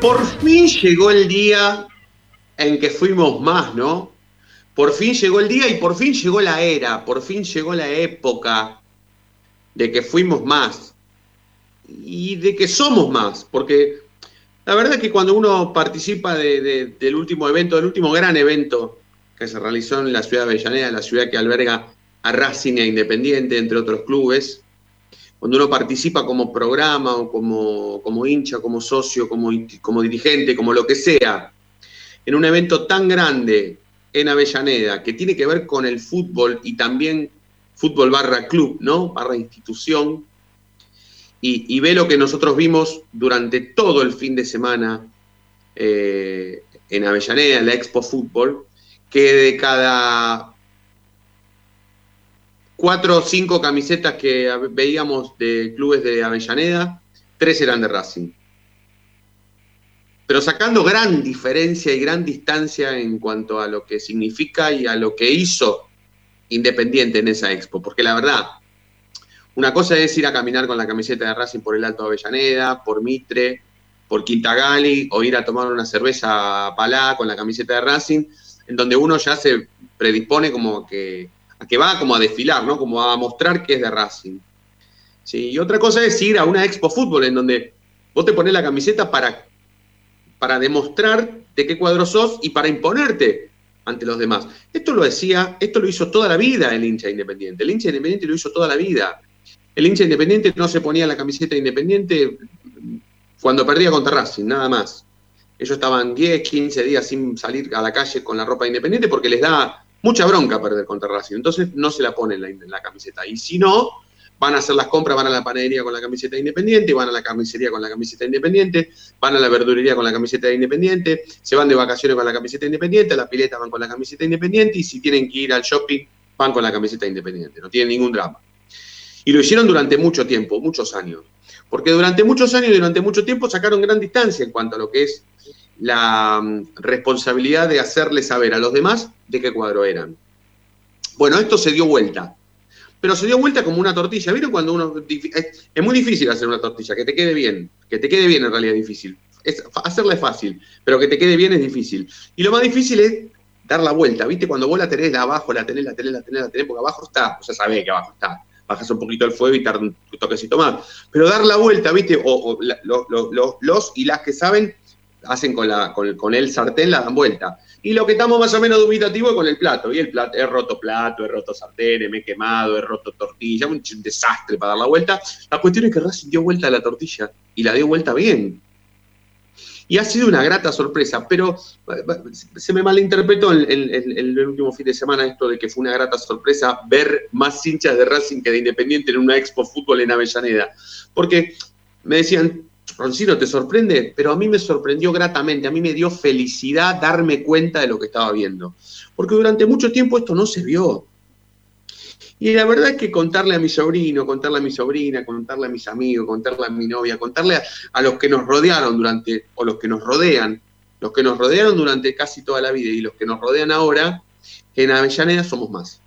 Por fin llegó el día en que fuimos más, ¿no? Por fin llegó el día y por fin llegó la era, por fin llegó la época de que fuimos más y de que somos más, porque la verdad es que cuando uno participa de- de- del último evento, del último gran evento que se realizó en la ciudad de Avellaneda, la ciudad que alberga a Racing e Independiente, entre otros clubes, cuando uno participa como programa o como, como hincha, como socio, como, como dirigente, como lo que sea, en un evento tan grande en Avellaneda, que tiene que ver con el fútbol y también fútbol barra club, ¿no? Barra institución, y, ve lo que nosotros vimos durante todo el fin de semana eh, en Avellaneda, en la Expo Fútbol, que de cada cuatro o cinco camisetas que veíamos de clubes de Avellaneda, tres eran de Racing. Pero sacando gran diferencia y gran distancia en cuanto a lo que significa y a lo que hizo Independiente en esa expo. Porque la verdad, una cosa es ir a caminar con la camiseta de Racing por el Alto Avellaneda, por Mitre, por Quintagali, o ir a tomar una cerveza a Palá con la camiseta de Racing, en donde uno ya se predispone como que que va como a desfilar, ¿no? Como a mostrar que es de Racing. Sí, y otra cosa es ir a una expo fútbol en donde vos te pones la camiseta para, para demostrar de qué cuadro sos y para imponerte ante los demás. Esto lo decía, esto lo hizo toda la vida el hincha independiente. El hincha independiente lo hizo toda la vida. El hincha independiente no se ponía la camiseta independiente cuando perdía contra Racing, nada más. Ellos estaban 10, 15 días sin salir a la calle con la ropa independiente porque les da mucha bronca perder contra Racing. Entonces no se la ponen en la, camiseta. Y si no, van a hacer las compras, van a la panadería con la camiseta independiente, van a la carnicería con la camiseta independiente, van a la verdulería con la camiseta independiente, se van de vacaciones con la camiseta independiente, a la pileta van con la camiseta independiente y si tienen que ir al shopping van con la camiseta independiente. No tienen ningún drama. Y lo hicieron durante mucho tiempo, muchos años. Porque durante muchos años y durante mucho tiempo sacaron gran distancia en cuanto a lo que es la um, responsabilidad de hacerle saber a los demás de qué cuadro eran. Bueno, esto se dio vuelta. Pero se dio vuelta como una tortilla. ¿Vieron cuando uno.? Es, muy difícil hacer una tortilla, que te quede bien. Que te quede bien en realidad es difícil. Es, hacerla es fácil, pero que te quede bien es difícil. Y lo más difícil es dar la vuelta. ¿Viste? Cuando vos la tenés de abajo, la tenés, la tenés, la tenés, la tenés, porque abajo está, o sea, sabés que abajo está. Bajas un poquito el fuego y tarda un toquecito más. Pero dar la vuelta, ¿viste? O, la, lo, lo, los y las que saben hacen con, el sartén, la dan vuelta. Y lo que estamos más o menos dubitativos es con el plato. Y el plato, he roto plato, he roto sartén, me he quemado, he roto tortilla, un desastre para dar la vuelta. La cuestión es que Racing dio vuelta a la tortilla y la dio vuelta bien. Y ha sido una grata sorpresa, pero se me malinterpretó el, el, el, último fin de semana esto de que fue una grata sorpresa ver más hinchas de Racing que de Independiente en una Expo Fútbol en Avellaneda. Porque me decían, Roncino, ¿te sorprende? Pero a mí me sorprendió gratamente, a mí me dio felicidad darme cuenta de lo que estaba viendo. Porque durante mucho tiempo esto no se vio. Y la verdad es que contarle a mi sobrino, contarle a mi sobrina, contarle a mis amigos, contarle a mi novia, contarle a, a, los que nos rodearon durante, o los que nos rodean, los que nos rodearon durante casi toda la vida y los que nos rodean ahora, en Avellaneda somos más.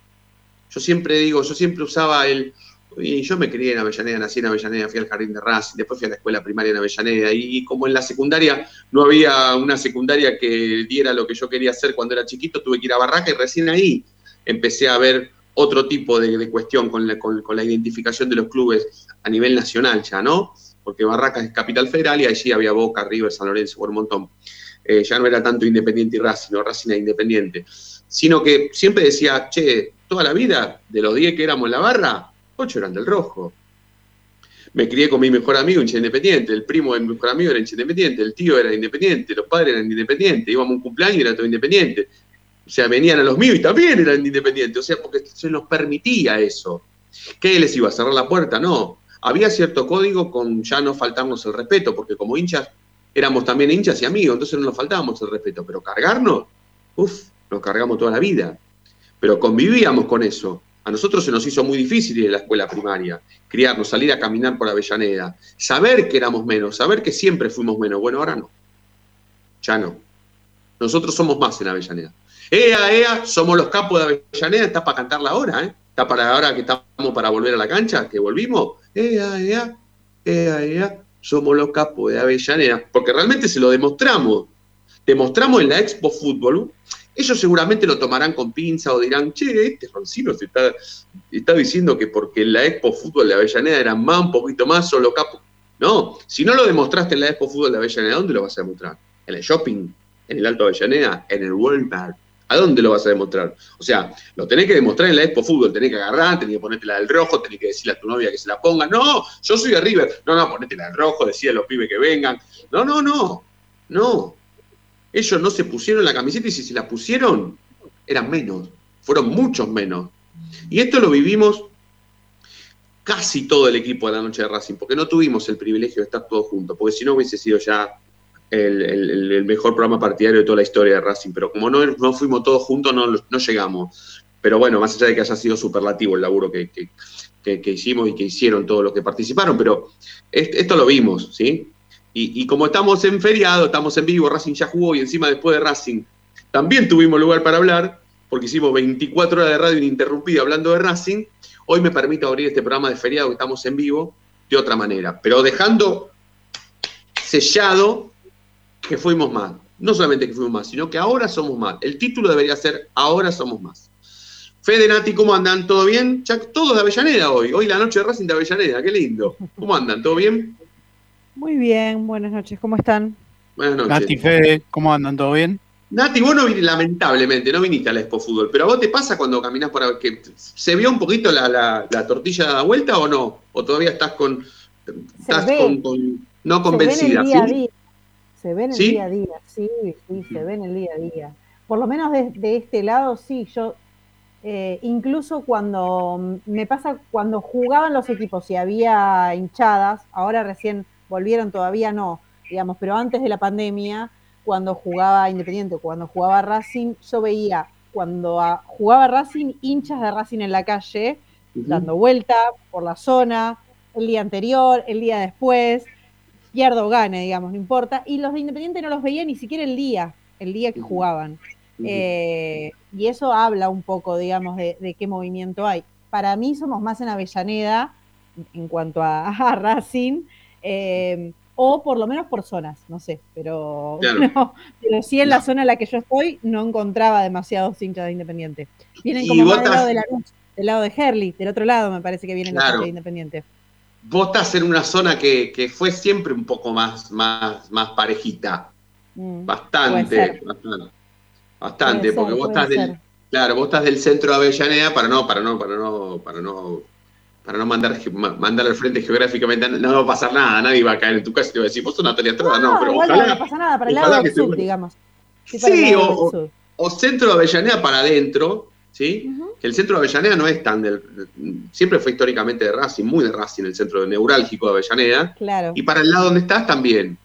Yo siempre digo, yo siempre usaba el, y yo me crié en Avellaneda, nací en Avellaneda, fui al jardín de Racing, después fui a la escuela primaria en Avellaneda, y como en la secundaria no había una secundaria que diera lo que yo quería hacer cuando era chiquito, tuve que ir a Barraca y recién ahí empecé a ver otro tipo de, cuestión con la, con, la, identificación de los clubes a nivel nacional ya, ¿no? porque Barracas es capital federal y allí había Boca, River, San Lorenzo, por un montón. Eh, ya no era tanto Independiente y Racing, no Racing era Independiente, sino que siempre decía, che, toda la vida, de los 10 que éramos en la barra, 8 eran del rojo. Me crié con mi mejor amigo hincha independiente, el primo de mi mejor amigo era hincha independiente, el tío era independiente, los padres eran independientes, íbamos a un cumpleaños y era todo independiente. O sea, venían a los míos y también eran independientes, o sea, porque se nos permitía eso. ¿Qué les iba a cerrar la puerta? No. Había cierto código con ya no faltarnos el respeto, porque como hinchas éramos también hinchas y amigos, entonces no nos faltábamos el respeto, pero cargarnos, uff, nos cargamos toda la vida. Pero convivíamos con eso. A nosotros se nos hizo muy difícil en la escuela primaria, criarnos, salir a caminar por Avellaneda, saber que éramos menos, saber que siempre fuimos menos. Bueno, ahora no. Ya no. Nosotros somos más en Avellaneda. Ea, ea, somos los capos de Avellaneda, está para cantarla ahora, ¿eh? Está para ahora que estamos para volver a la cancha, que volvimos. Ea, ea, ea, ea, somos los capos de Avellaneda. Porque realmente se lo demostramos. Demostramos en la Expo Fútbol ellos seguramente lo tomarán con pinza o dirán, che, este Roncino se está, está diciendo que porque en la Expo Fútbol de Avellaneda era más, un poquito más, solo capo. No, si no lo demostraste en la Expo Fútbol de Avellaneda, ¿dónde lo vas a demostrar? ¿En el shopping? ¿En el Alto Avellaneda? ¿En el Park? ¿A dónde lo vas a demostrar? O sea, lo tenés que demostrar en la Expo Fútbol, tenés que agarrar, tenés que ponerte la del rojo, tenés que decirle a tu novia que se la ponga. No, yo soy de River. No, no, ponete la del rojo, decía a los pibes que vengan. No, no, no. No, ellos no se pusieron la camiseta y si se la pusieron, eran menos, fueron muchos menos. Y esto lo vivimos casi todo el equipo de la noche de Racing, porque no tuvimos el privilegio de estar todos juntos, porque si no hubiese sido ya el, mejor programa partidario de toda la historia de Racing, pero como no, fuimos todos juntos, no, llegamos. Pero bueno, más allá de que haya sido superlativo el laburo que, hicimos y que hicieron todos los que participaron, pero esto lo vimos, ¿sí? Y, como estamos en feriado, estamos en vivo, Racing ya jugó y encima después de Racing también tuvimos lugar para hablar, porque hicimos 24 horas de radio ininterrumpida hablando de Racing, hoy me permite abrir este programa de feriado que estamos en vivo de otra manera, pero dejando sellado que fuimos más. No solamente que fuimos más, sino que ahora somos más. El título debería ser Ahora somos más. Fede Nati, ¿cómo andan? ¿Todo bien? Todos de Avellaneda hoy. Hoy la noche de Racing de Avellaneda, qué lindo. ¿Cómo andan? ¿Todo bien? Muy bien, buenas noches, ¿cómo están? Buenas noches. Nati, Fede, ¿cómo andan? ¿Todo bien? Nati, vos no viniste, lamentablemente, no viniste a la Expo Fútbol, pero a vos te pasa cuando caminás por que ¿Se vio un poquito la, tortilla la vuelta o no? ¿O todavía estás con. estás con, no convencida? Se ve en el día a día. Se ve en el día a día, sí, sí, se ve en el día a día. Por lo menos de, este lado, sí, yo. Eh, incluso cuando me pasa cuando jugaban los equipos y había hinchadas, ahora recién volvieron todavía no, digamos, pero antes de la pandemia, cuando jugaba Independiente, cuando jugaba Racing, yo veía cuando jugaba Racing, hinchas de Racing en la calle, dando vuelta por la zona, el día anterior, el día después, pierdo o gane, digamos, no importa, y los de Independiente no los veía ni siquiera el día, el día que jugaban. Eh, y eso habla un poco, digamos, de, qué movimiento hay. Para mí somos más en Avellaneda en cuanto a Racing, eh, o por lo menos por zonas, no sé, pero, pero sí en la zona en la que yo estoy no encontraba demasiados hinchas de Independiente. Vienen como más del lado de la luz, del lado de Herley, del otro lado me parece que vienen los hinchas de Independiente. Vos estás en una zona que, que fue siempre un poco más, más, más parejita. Mm, bastante, bastante, bastante porque vos estás del, claro, vos estás del centro de Avellaneda para no, para no, para no, para no para no mandar, mandar al frente geográficamente, no va a pasar nada, nadie va a caer en tu casa y te va a decir, vos sos Natalia Estrada, no, pero ojalá, no pasa nada, para el lado del sur, digamos. Sí, o, centro de Avellaneda para adentro, ¿sí? Que el centro de Avellaneda no es tan del. Siempre fue históricamente de Racing, muy de Racing, el centro neurálgico de Avellaneda. Claro. Y para el lado donde estás también.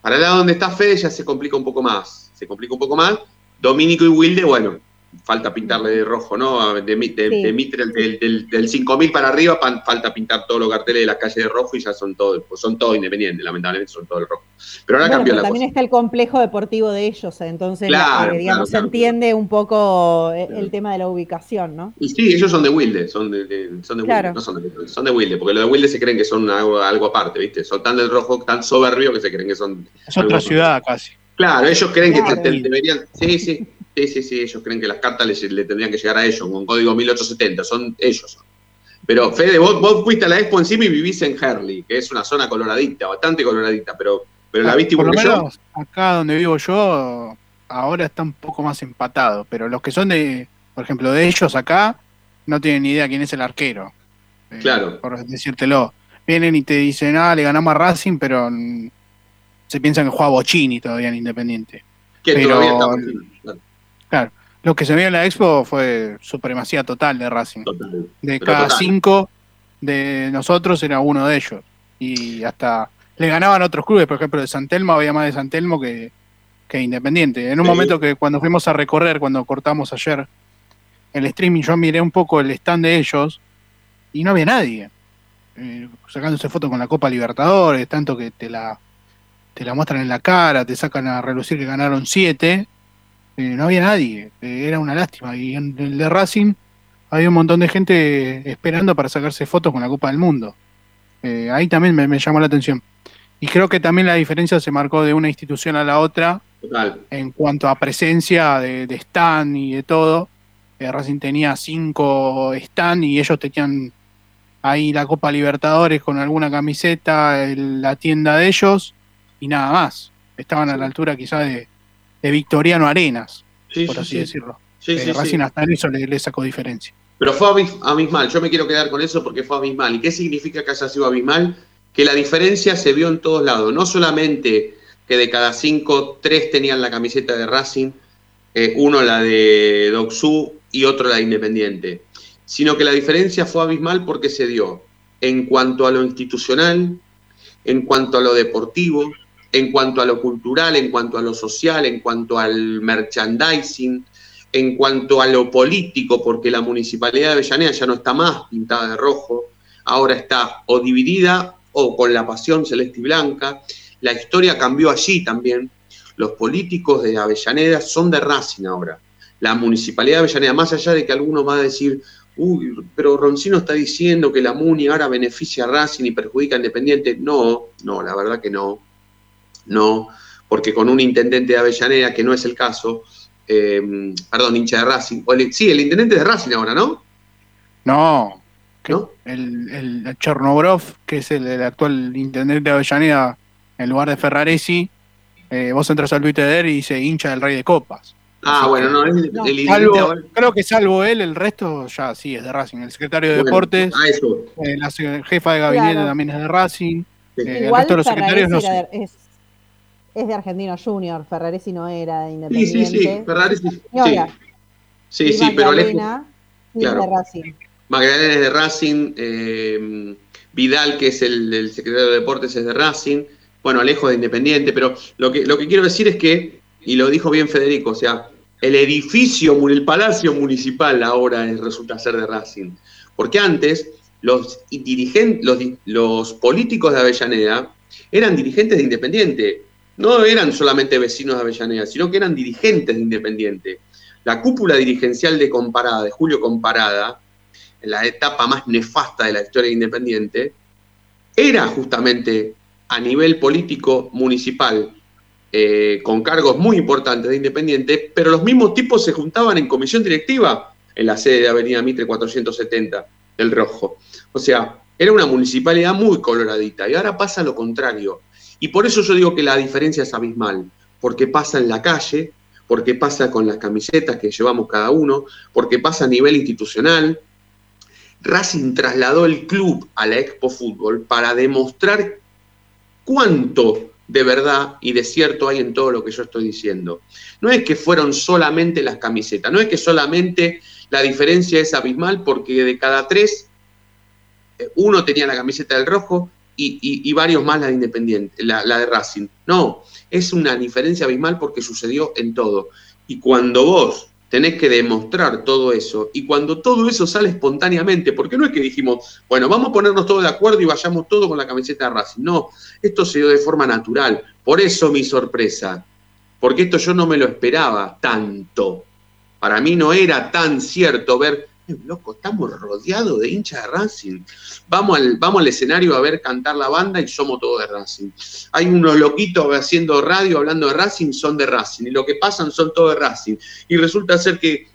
Para el lado donde está Fede ya se complica un poco más. Se complica un poco más. Domínico y Wilde, bueno, falta pintarle de rojo, ¿no? De, del, del, 5000 para arriba falta pintar todos los carteles de la calle de rojo y ya son todos, pues son todos independientes, lamentablemente son todos el rojo. Pero ahora cambió la también está el complejo deportivo de ellos, entonces digamos, se entiende un poco el, tema de la ubicación, ¿no? Y sí, ellos son de Wilde, son de, son de Wilde, no son de, son de Wilde, porque los de Wilde se creen que son algo, aparte, ¿viste? Son tan del rojo, tan soberbios que se creen que son... Es otra ciudad casi. Claro, ellos creen que deberían... Sí, sí. Sí, sí, sí, ellos creen que las cartas le tendrían que llegar a ellos, con código 1870, son ellos. Pero Fede, vos, vos fuiste a la expo encima y vivís en Herley, que es una zona coloradita, bastante coloradita, pero, pero la ah, viste igual que yo. Acá donde vivo yo, ahora está un poco más empatado, pero los que son de, por ejemplo, de ellos acá, no tienen ni idea quién es el arquero. Eh, claro. por decírtelo. Vienen y te dicen, ah, le ganamos a Racing, pero se piensan que juega Bochini todavía en Independiente. Que todavía está claro. Lo que se vio en la Expo fue supremacía total de Racing. De cada cinco de nosotros era uno de ellos. Y hasta le ganaban otros clubes, por ejemplo, de San Telmo había más de San Telmo que, que Independiente. En un momento que cuando fuimos a recorrer, cuando cortamos ayer el streaming, yo miré un poco el stand de ellos y no había nadie. Eh, sacándose fotos con la Copa Libertadores, tanto que te la, te la muestran en la cara, te sacan a relucir que ganaron siete eh, no había nadie, eh, era una lástima. Y en el de Racing había un montón de gente esperando para sacarse fotos con la Copa del Mundo. Eh, ahí también me, llamó la atención. Y creo que también la diferencia se marcó de una institución a la otra en cuanto a presencia de, stand y de todo. Racing tenía cinco stand y ellos tenían ahí la Copa Libertadores con alguna camiseta, la tienda de ellos y nada más. Estaban a la altura quizás de, de Victoriano Arenas, por así decirlo. Sí, eh, Racing hasta en eso le, sacó diferencia. Pero fue abismal, yo me quiero quedar con eso porque fue abismal. ¿Y qué significa que haya sido abismal? Que la diferencia se vio en todos lados, no solamente que de cada cinco, tres tenían la camiseta de Racing, eh, uno la de Doxú y otro la de Independiente, sino que la diferencia fue abismal porque se dio en cuanto a lo institucional, en cuanto a lo deportivo, en cuanto a lo cultural, en cuanto a lo social, en cuanto al merchandising, en cuanto a lo político, porque la municipalidad de Avellaneda ya no está más pintada de rojo, ahora está o dividida o con la pasión celeste y blanca. La historia cambió allí también. Los políticos de Avellaneda son de Racing ahora. La municipalidad de Avellaneda, más allá de que alguno va a decir, uy, pero Roncino está diciendo que la MUNI ahora beneficia a Racing y perjudica a Independiente. No, no, la verdad que no no, porque con un intendente de Avellaneda, que no es el caso, eh, perdón, hincha de Racing, sí, el intendente de Racing ahora, ¿no? No, El, el Chernobrov, que es el, actual intendente de Avellaneda, en lugar de Ferraresi, eh, vos entras al Twitter y dice hincha del Rey de Copas. Ah, bueno, no, el, Creo que salvo él, el resto ya sí es de Racing. El secretario de Deportes, ah, eh, la jefa de gabinete también es de Racing. el resto de los secretarios no sé es de Argentino Junior, Ferraresi no era de Independiente. Sí, sí, sí, Ferraresi. Sí, sí, sí, pero Magdalena es de Racing. Magdalena es de Racing, eh, Vidal, que es el, secretario de Deportes, es de Racing, bueno, Alejo de Independiente, pero lo que, lo que quiero decir es que, y lo dijo bien Federico, o sea, el edificio, el palacio municipal ahora resulta ser de Racing. Porque antes los dirigentes, los, los políticos de Avellaneda eran dirigentes de Independiente no eran solamente vecinos de Avellaneda, sino que eran dirigentes de Independiente. La cúpula dirigencial de Comparada, de Julio Comparada, en la etapa más nefasta de la historia de Independiente, era justamente a nivel político municipal, eh, con cargos muy importantes de Independiente, pero los mismos tipos se juntaban en comisión directiva en la sede de Avenida Mitre 470, el Rojo. O sea, era una municipalidad muy coloradita y ahora pasa lo contrario. Y por eso yo digo que la diferencia es abismal, porque pasa en la calle, porque pasa con las camisetas que llevamos cada uno, porque pasa a nivel institucional. Racing trasladó el club a la Expo Fútbol para demostrar cuánto de verdad y de cierto hay en todo lo que yo estoy diciendo. No es que fueron solamente las camisetas, no es que solamente la diferencia es abismal porque de cada tres, eh, uno tenía la camiseta del rojo y, varios más la de Independiente, la, de Racing. No, es una diferencia abismal porque sucedió en todo. Y cuando vos tenés que demostrar todo eso, y cuando todo eso sale espontáneamente, porque no es que dijimos, bueno, vamos a ponernos todos de acuerdo y vayamos todos con la camiseta de Racing. No, esto se dio de forma natural. Por eso mi sorpresa, porque esto yo no me lo esperaba tanto. Para mí no era tan cierto ver loco, estamos rodeados de hinchas de Racing. Vamos al, vamos al escenario a ver cantar la banda y somos todos de Racing. Hay unos loquitos haciendo radio hablando de Racing, son de Racing. Y lo que pasan son todos de Racing. Y resulta ser que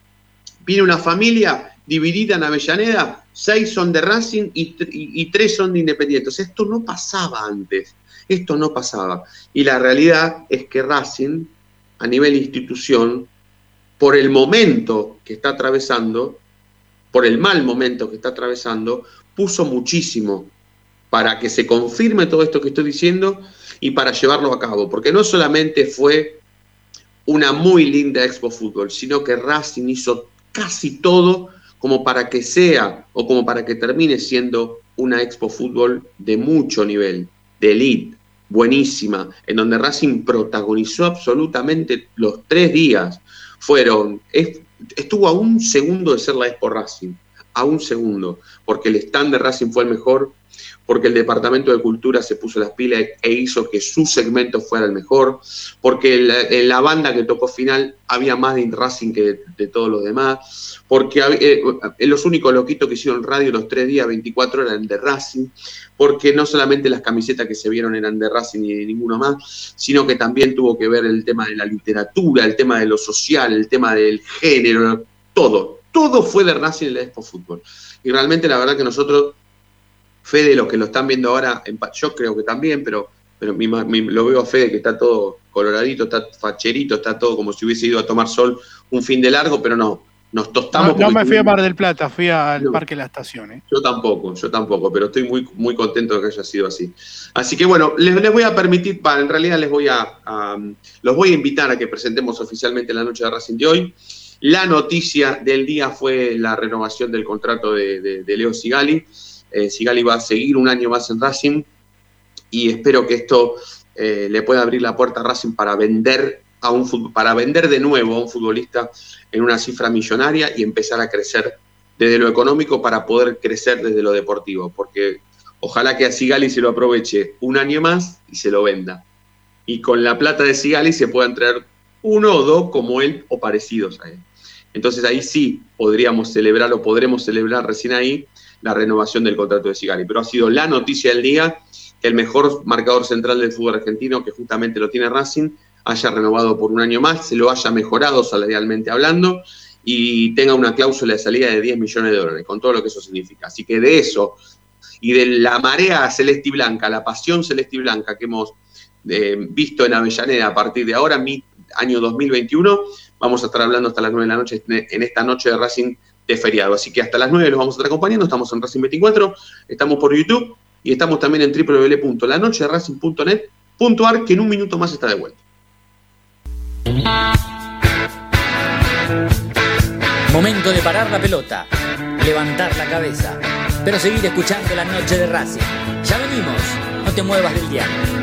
viene una familia dividida en Avellaneda, seis son de Racing y, tres son de Independientes. Esto no pasaba antes, esto no pasaba. Y la realidad es que Racing, a nivel institución, por el momento que está atravesando, por el mal momento que está atravesando, puso muchísimo para que se confirme todo esto que estoy diciendo y para llevarlo a cabo. Porque no solamente fue una muy linda Expo Fútbol, sino que Racing hizo casi todo como para que sea o como para que termine siendo una Expo Fútbol de mucho nivel, de elite, buenísima, en donde Racing protagonizó absolutamente los tres días. Fueron, estuvo a un segundo de ser la Expo Racing, a un segundo, porque el stand de Racing fue el mejor, porque el Departamento de Cultura se puso las pilas e hizo que su segmento fuera el mejor, porque en la, banda que tocó final había más de Racing que de, todos los demás, porque eh, eh, los únicos loquitos que hicieron radio los tres días, 24 eran de Racing, porque no solamente las camisetas que se vieron eran de Racing ni de ninguno más, sino que también tuvo que ver el tema de la literatura, el tema de lo social, el tema del género, todo, todo fue de Racing en la Expo Fútbol. Y realmente la verdad que nosotros Fede, los que lo están viendo ahora, yo creo que también, pero, pero lo veo a Fede que está todo coloradito, está facherito, está todo como si hubiese ido a tomar sol un fin de largo, pero no, nos tostamos. No, me fui a Mar del Plata, fui al Parque de la Estación. ¿eh? Yo tampoco, yo tampoco, pero estoy muy, muy contento de que haya sido así. Así que bueno, les, voy a permitir, en realidad les voy a, los voy a invitar a que presentemos oficialmente la noche de Racing de hoy. La noticia del día fue la renovación del contrato de, de Leo Sigali eh, Sigali va a seguir un año más en Racing y espero que esto eh, le pueda abrir la puerta a Racing para vender, a un, para vender de nuevo a un futbolista en una cifra millonaria y empezar a crecer desde lo económico para poder crecer desde lo deportivo, porque ojalá que a Sigali se lo aproveche un año más y se lo venda. Y con la plata de Sigali se puedan traer uno o dos como él o parecidos a él. Entonces ahí sí podríamos celebrar o podremos celebrar recién ahí la renovación del contrato de Sigali. Pero ha sido la noticia del día que el mejor marcador central del fútbol argentino, que justamente lo tiene Racing, haya renovado por un año más, se lo haya mejorado salarialmente hablando y tenga una cláusula de salida de 10 millones de dólares, con todo lo que eso significa. Así que de eso y de la marea celeste y blanca, la pasión celeste y blanca que hemos eh, visto en Avellaneda a partir de ahora, mi año 2021, vamos a estar hablando hasta las 9 de la noche en esta noche de Racing de feriado. Así que hasta las 9 los vamos a estar acompañando. Estamos en Racing 24, estamos por YouTube y estamos también en www.lanocheraCing.net.ar que en un minuto más está de vuelta. Momento de parar la pelota, levantar la cabeza, pero seguir escuchando la noche de Racing. Ya venimos, no te muevas del diario.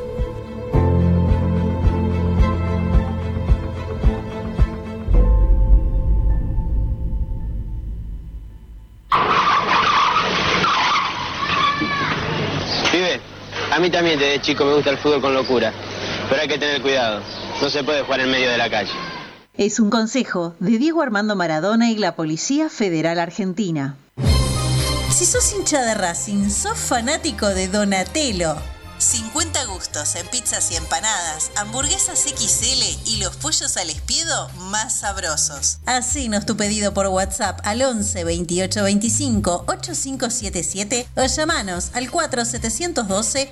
Mí también desde chico me gusta el fútbol con locura, pero hay que tener cuidado. No se puede jugar en medio de la calle. Es un consejo de Diego Armando Maradona y la Policía Federal Argentina. Si sos hincha de Racing, sos fanático de Donatello 50 gustos en pizzas y empanadas, hamburguesas XL y los pollos al espiedo más sabrosos. Hacenos tu pedido por WhatsApp al 11 28 25 8577 o llamanos al 4712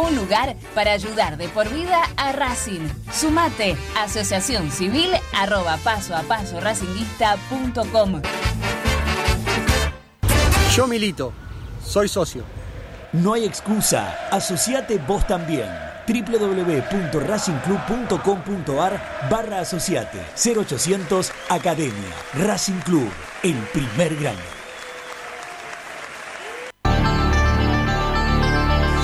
un lugar para ayudar de por vida a Racing. Sumate, asociación civil arroba paso a paso racinguista.com. Yo milito, soy socio no hay excusa, asociate vos también www.racingclub.com.ar barra asociate 0800 Academia Racing Club, el primer grande.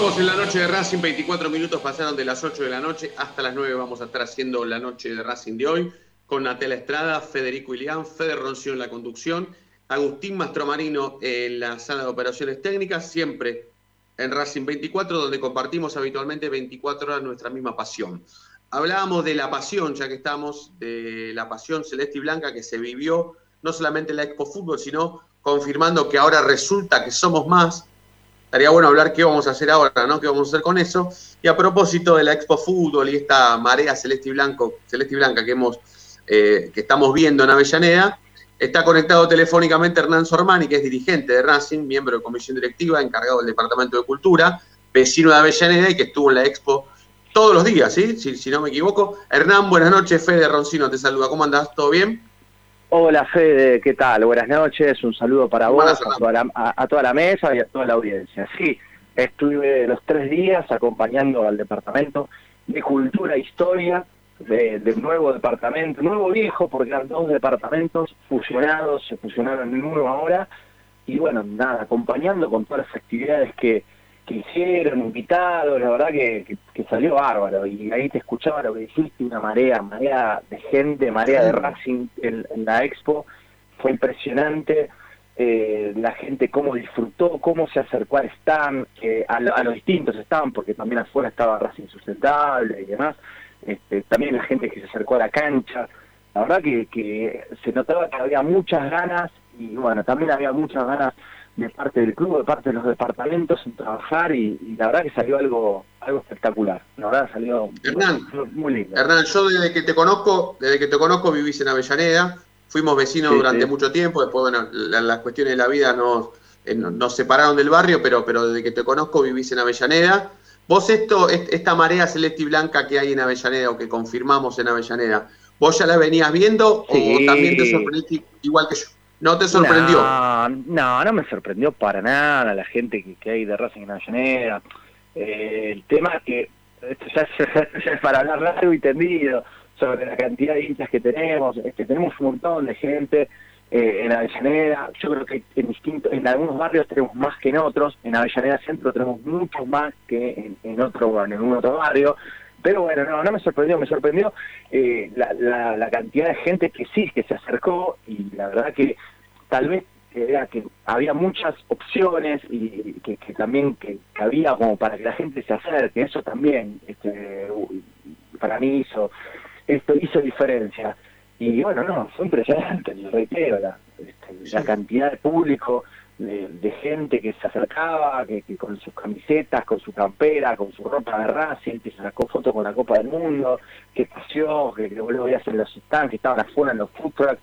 Continuamos en la noche de Racing, 24 minutos pasaron de las 8 de la noche hasta las 9 vamos a estar haciendo la noche de Racing de hoy con Natela Estrada, Federico Ilián, Fede Roncio en la conducción, Agustín Mastromarino en la sala de operaciones técnicas, siempre en Racing 24, donde compartimos habitualmente 24 horas nuestra misma pasión. Hablábamos de la pasión, ya que estamos, de la pasión celeste y blanca que se vivió no solamente en la Expo Fútbol, sino confirmando que ahora resulta que somos más, estaría bueno hablar qué vamos a hacer ahora, ¿no? ¿Qué vamos a hacer con eso? Y a propósito de la Expo Fútbol y esta marea celeste y blanco, celeste y blanca que hemos, eh, que estamos viendo en Avellaneda, está conectado telefónicamente Hernán Sormani, que es dirigente de Racing, miembro de comisión directiva, encargado del Departamento de Cultura, vecino de Avellaneda y que estuvo en la Expo todos los días, ¿sí? Si, no me equivoco. Hernán, buenas noches, Fede Roncino te saluda. ¿Cómo andás? ¿Todo bien? Hola Fede, ¿qué tal? Buenas noches, un saludo para vos, a toda, la, mesa y a toda la audiencia. Sí, estuve los tres días acompañando al Departamento de Cultura e Historia del nuevo departamento, nuevo viejo, porque eran dos departamentos fusionados, se fusionaron en uno ahora, y bueno, nada, acompañando con todas las actividades que, que hicieron, invitados, la verdad que, salió bárbaro. Y ahí te escuchaba lo que dijiste, una marea, marea de gente, marea de Racing en, la expo. Fue impresionante eh, la gente cómo disfrutó, cómo se acercó al stand, a, los distintos estaban, porque también afuera estaba Racing Sustentable y demás. Este, también la gente que se acercó a la cancha. La verdad que, que se notaba que había muchas ganas y bueno, también había muchas ganas de parte del club, de parte de los departamentos en trabajar y, la verdad que salió algo algo espectacular. La verdad salió Hernán, muy, lindo. Hernán, yo desde que te conozco, desde que te conozco vivís en Avellaneda, fuimos vecinos durante mucho tiempo, después bueno, las cuestiones de la vida eh, nos, nos separaron del barrio, pero, pero desde que te conozco vivís en Avellaneda. Vos esto, esta marea celeste y blanca que hay en Avellaneda o que confirmamos en Avellaneda, ¿vos ya la venías viendo o también te sorprendiste igual que yo? ¿No te sorprendió? No, no, me sorprendió para nada la gente que, hay de Racing en Avellaneda. Eh, el tema es que esto ya, es para hablar largo y tendido sobre la cantidad de hinchas que tenemos. Este, tenemos un montón de gente eh, en Avellaneda. Yo creo que en, distintos, en algunos barrios tenemos más que en otros. En Avellaneda Centro tenemos mucho más que en, otro, en otro barrio. Pero bueno, no, no me sorprendió, me sorprendió eh, la, la, cantidad de gente que sí, que se acercó y la verdad que tal vez era que había muchas opciones y que, también que, había como para que la gente se acerque, eso también este, para mí hizo, esto hizo diferencia. Y bueno, no, fue impresionante, lo reitero, la, este, la cantidad de público, de, gente que se acercaba, que, con sus camisetas, con su campera, con su ropa de Racing, que se sacó fotos con la Copa del Mundo, que paseó, que, que luego veías en los stands, que estaban afuera en los food trucks.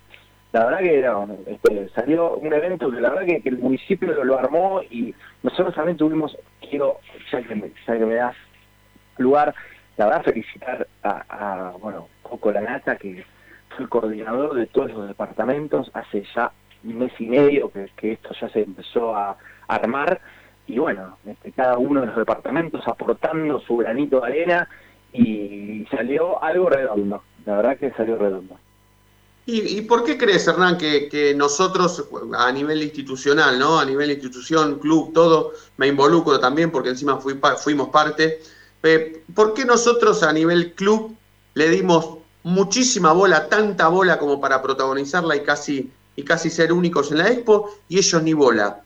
La verdad que era, este, salió un evento que la verdad que, el municipio lo, armó y nosotros también tuvimos, quiero, ya que me, ya que me das lugar, la verdad felicitar a, a bueno, Coco Lanata, que fue el coordinador de todos los departamentos hace ya mes y medio que, esto ya se empezó a armar y bueno, este, cada uno de los departamentos aportando su granito de arena y salió algo redondo, la verdad que salió redondo. ¿Y, por qué crees, Hernán, que, nosotros a nivel institucional, ¿no? A nivel institución, club, todo, me involucro también porque encima fui, fuimos parte. Eh, ¿Por qué nosotros a nivel club le dimos muchísima bola, tanta bola como para protagonizarla y casi y casi ser únicos en la expo y ellos ni bola.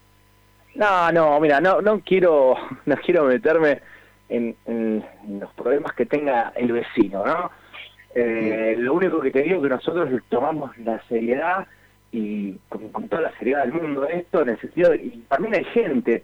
No, no, mira, no, no quiero, no quiero meterme en, los problemas que tenga el vecino, ¿no? Eh, lo único que te digo es que nosotros tomamos la seriedad y con, toda la seriedad del mundo esto, en el sentido y también hay gente,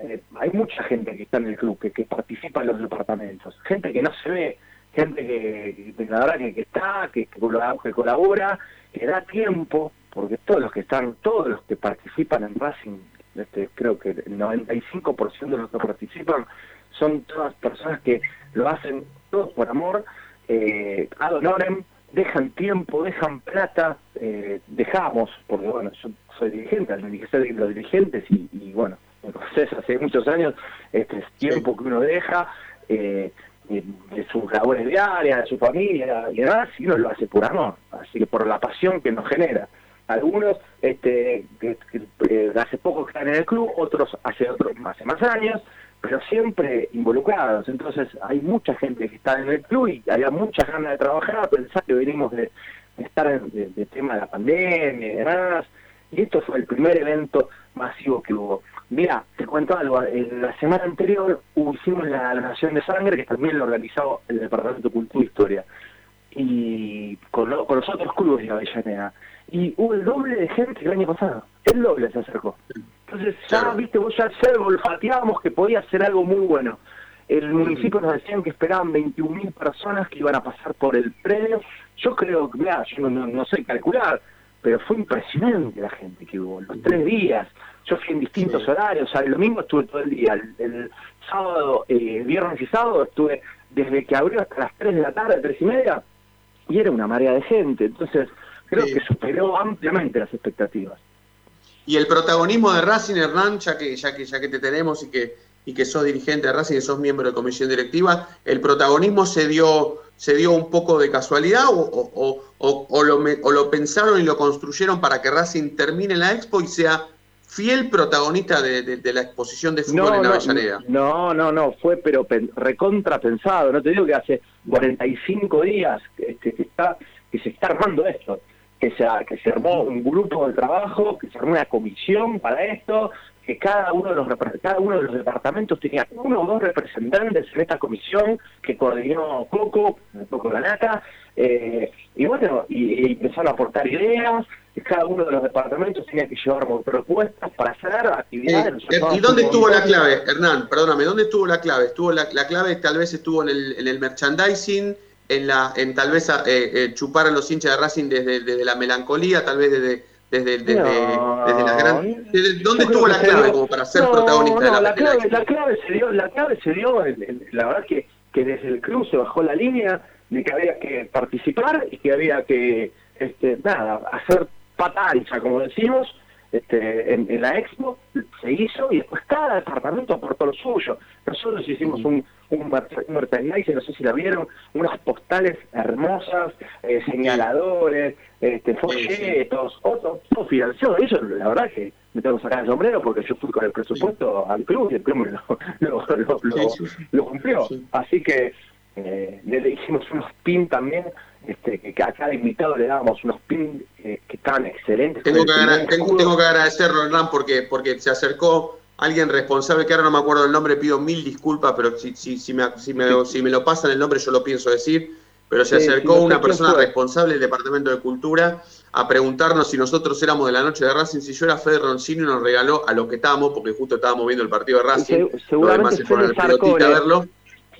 eh, hay mucha gente que está en el club, que, que participa en los departamentos, gente que no se ve, gente que, que, que, que está, que, que colabora, que da tiempo, porque todos los que están, todos los que participan en Racing, este, creo que el 95% de los que participan son todas personas que lo hacen todos por amor, eh, ad honorem, dejan tiempo, dejan plata, eh, dejamos, porque bueno, yo soy dirigente, soy de los dirigentes y, y bueno, me conoces hace muchos años, este es tiempo que uno deja, eh, de, sus labores diarias, de su familia y demás, y uno lo hace por amor, así que por la pasión que nos genera algunos este, que, hace poco están en el club, otros hace, otros, hace más años, pero siempre involucrados. Entonces hay mucha gente que está en el club y había muchas ganas de trabajar, pensar que venimos de, estar en de, tema de la pandemia y demás. Y esto fue el primer evento masivo que hubo. Mira, te cuento algo, en la semana anterior hicimos la Nación de Sangre, que también lo organizó el Departamento de Cultura e Historia, y con los otros clubes de Avellaneda y hubo el doble de gente que el año pasado. El doble se acercó. Entonces ya, viste, vos ya, ya olfateábamos que podía ser algo muy bueno. El municipio nos decían que esperaban 21.000 personas que iban a pasar por el predio. Yo creo mira, yo no, sé calcular, pero fue impresionante la gente que hubo, los tres días. Yo fui en distintos horarios, o sea, el domingo estuve todo el día, el, sábado, eh, viernes y sábado estuve desde que abrió hasta las 3 de la tarde, tres y media, y era una marea de gente. Entonces, creo que superó ampliamente las expectativas. Y el protagonismo de Racing, Hernán, ya que, ya que, ya que te tenemos y que, y que sos dirigente de Racing y sos miembro de comisión directiva, ¿el protagonismo se dio, se dio un poco de casualidad o, o, lo, o lo pensaron y lo construyeron para que Racing termine la expo y sea fiel protagonista de, la exposición de fútbol en Avellaneda. No, no, no, fue pero recontra pensado. No te digo que hace 45 días este, que, está, que se está armando esto que se, que se armó un grupo de trabajo, que se armó una comisión para esto, que cada uno de los cada uno de los departamentos tenía uno o dos representantes en esta comisión que coordinó Coco, Coco Ganata, eh, y bueno, y, empezaron a aportar ideas, cada uno de los departamentos tenía que llevar propuestas para hacer actividades. Eh, ¿Y dónde estuvo la clave, Hernán? Perdóname, ¿dónde estuvo la clave? Estuvo la, la clave tal vez estuvo en el, en el merchandising, en, la, en tal vez eh, eh, chupar a los hinchas de Racing desde, desde la melancolía, tal vez desde, desde, desde, desde la gran... ¿Dónde estuvo la clave como para ser protagonista de la, la clave, la clave se dio, la clave se dio, la verdad que, que desde el club se bajó la línea de que había que participar y que había que, este, nada, hacer patanza, como decimos, este, en, la expo se hizo y después cada departamento aportó lo suyo. Nosotros hicimos un, un merchandising, no sé si la vieron, unas postales hermosas, eh, señaladores, este, folletos, otros, todo financiado. Eso, la verdad que me tengo que sacar el sombrero porque yo fui con el presupuesto al club y el club lo, lo, lo, cumplió. Así que Eh, le hicimos unos pin también, este, que a cada invitado le dábamos unos pin eh, que estaban excelentes. Tengo que, tengo, que, agradecerlo, Hernán, porque, porque se acercó alguien responsable, que ahora no me acuerdo el nombre, pido mil disculpas, pero si, si, si, me, si, me, si me lo pasan el nombre yo lo pienso decir, pero se acercó una persona responsable del Departamento de Cultura a preguntarnos si nosotros éramos de la noche de Racing, si yo era Fede Roncino y nos regaló a lo que estábamos, porque justo estábamos viendo el partido de Racing, seguramente se fueron al pelotita a verlo.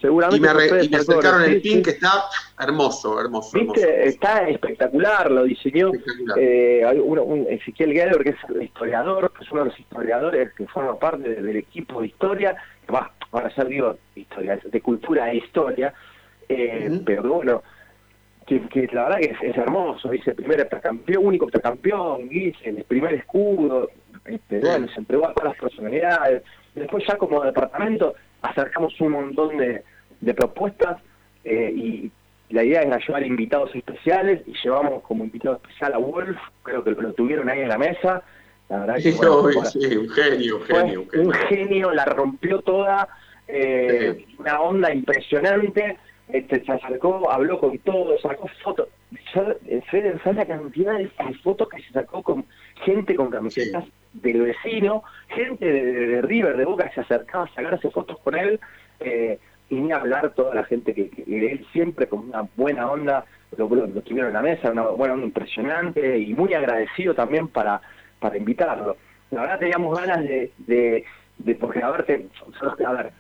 Y me, acercaron el pin que está hermoso, hermoso, Está espectacular, lo diseñó eh, un, Ezequiel Geller, que es el historiador, que es uno de los historiadores que forma parte del equipo de historia, que va, a ser, digo, historia, de cultura e historia, eh, pero bueno, que, la verdad que es, hermoso, dice el primer campeón, único campeón, dice el primer escudo, este, bueno, se entregó a todas las personalidades. Después ya como departamento acercamos un montón de, propuestas eh, y la idea era llevar invitados especiales y llevamos como invitado especial a Wolf, creo que lo tuvieron ahí en la mesa. La verdad que, sí, un genio, un genio, un genio. la rompió toda, eh, una onda impresionante este, se acercó, habló con todos, sacó fotos. Fede, ¿sabes la cantidad de fotos que se sacó con gente con camisetas del vecino, gente de, River, de Boca, se acercaba a sacarse fotos con él, eh, y ni hablar toda la gente que, él siempre con una buena onda, lo, tuvieron en la mesa, una buena onda impresionante, y muy agradecido también para, para invitarlo. La verdad teníamos ganas de, de, de porque a ver, a ver,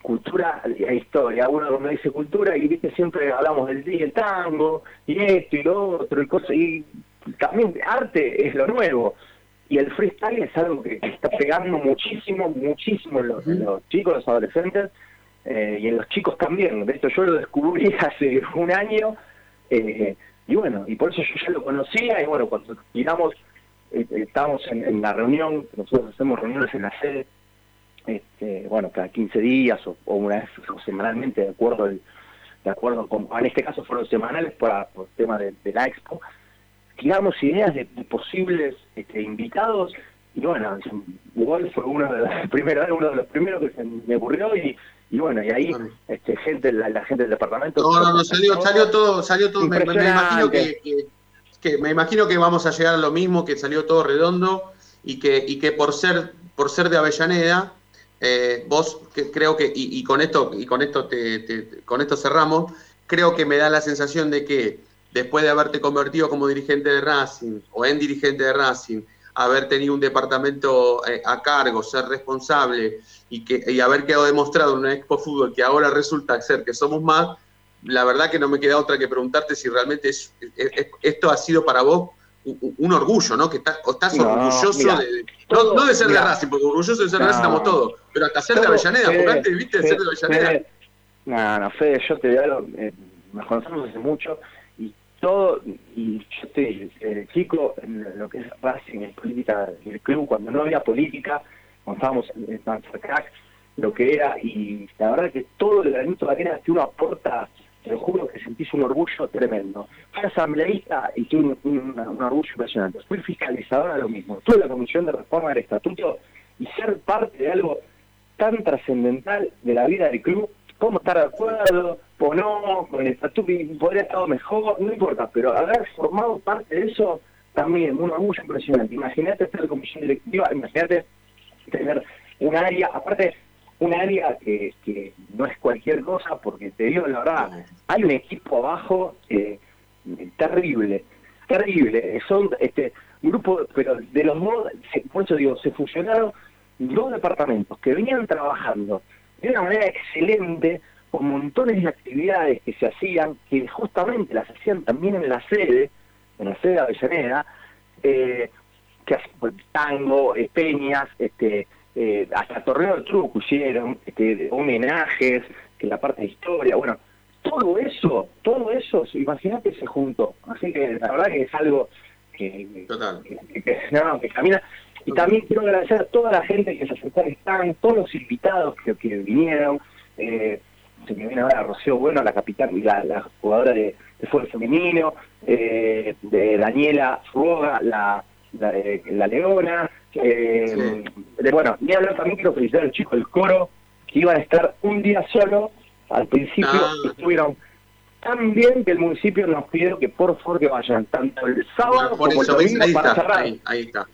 cultura e historia. Uno cuando dice cultura y viste siempre hablamos del día, el tango y esto y lo otro y cosas y también arte es lo nuevo y el freestyle es algo que, está pegando muchísimo, muchísimo en los, chicos, los adolescentes eh, y en los chicos también. De esto yo lo descubrí hace un año eh, y bueno, y por eso yo ya lo conocía y bueno, cuando tiramos, eh, estábamos en, la reunión, nosotros hacemos reuniones en la sede este, bueno, cada 15 días o, una vez o semanalmente, de acuerdo de acuerdo con, en este caso fueron semanales para, por el tema de, la expo, tiramos ideas de, posibles este, invitados y bueno, igual fue uno de los primeros, uno de los primeros que se me ocurrió y, y bueno, y ahí este, gente, la, gente del departamento. No, no, no, salió, salió todo, salió todo. Me, imagino que, que, me imagino que vamos a llegar a lo mismo, que salió todo redondo y que, y que por ser, por ser de Avellaneda, eh, vos que, creo que, y, con esto, y con esto te, con esto cerramos, creo que me da la sensación de que después de haberte convertido como dirigente de Racing o en dirigente de Racing, haber tenido un departamento eh, a cargo, ser responsable y, que, y haber quedado demostrado en una Expo Fútbol que ahora resulta ser que somos más, la verdad que no me queda otra que preguntarte si realmente esto ha sido para vos un, orgullo, ¿no? Que estás orgulloso de, no, de ser de Racing, porque orgulloso de ser de Racing estamos todos, pero hasta ser de Avellaneda, porque antes viste de ser de Avellaneda. no, no, Fede, yo te digo, eh, nos conocemos hace mucho todo, y yo estoy chico en lo que es Racing, en política el club, cuando no había política, cuando estábamos en Crack, lo que era, y la verdad que todo el granito de arena que uno aporta te lo juro que sentís un orgullo tremendo. Fui asambleísta y tuve un, orgullo impresionante. Fui fiscalizadora lo mismo. Tuve la comisión de reforma del estatuto y ser parte de algo tan trascendental de la vida del club, cómo estar de acuerdo o no con el estatuto, podría haber estado mejor, no importa, pero haber formado parte de eso también, un orgullo impresionante. Imagínate estar en comisión directiva, imagínate tener un área, aparte un área que, que no es cualquier cosa, porque te digo la verdad, hay un equipo abajo eh, terrible, terrible. Son este grupo, pero de los dos, por eso digo, se fusionaron dos departamentos que venían trabajando de una manera excelente, con montones de actividades que se hacían, que justamente las hacían también en la sede, en la sede de Avellaneda, eh, que hacían tango, eh, peñas, este, eh, hasta Torneo de Truco hicieron, este, homenajes, que la parte de historia, bueno, todo eso, todo eso, imagínate, se juntó. Así que la verdad que es algo que, Total. que, camina. Y también quiero agradecer a toda la gente que se acercó al stand, todos los invitados que, que vinieron. Eh, se me viene ahora Rocío Bueno, la capitán, la, la jugadora de, de fútbol femenino, eh, de Daniela Fuoga, la, la, la Leona, eh, bueno, ni hablar también quiero felicitar al chico del coro, que iban a estar un día solo al principio ah. estuvieron tan bien que el municipio nos pidió que por favor que vayan tanto el sábado como el domingo ahí está, Ahí, está.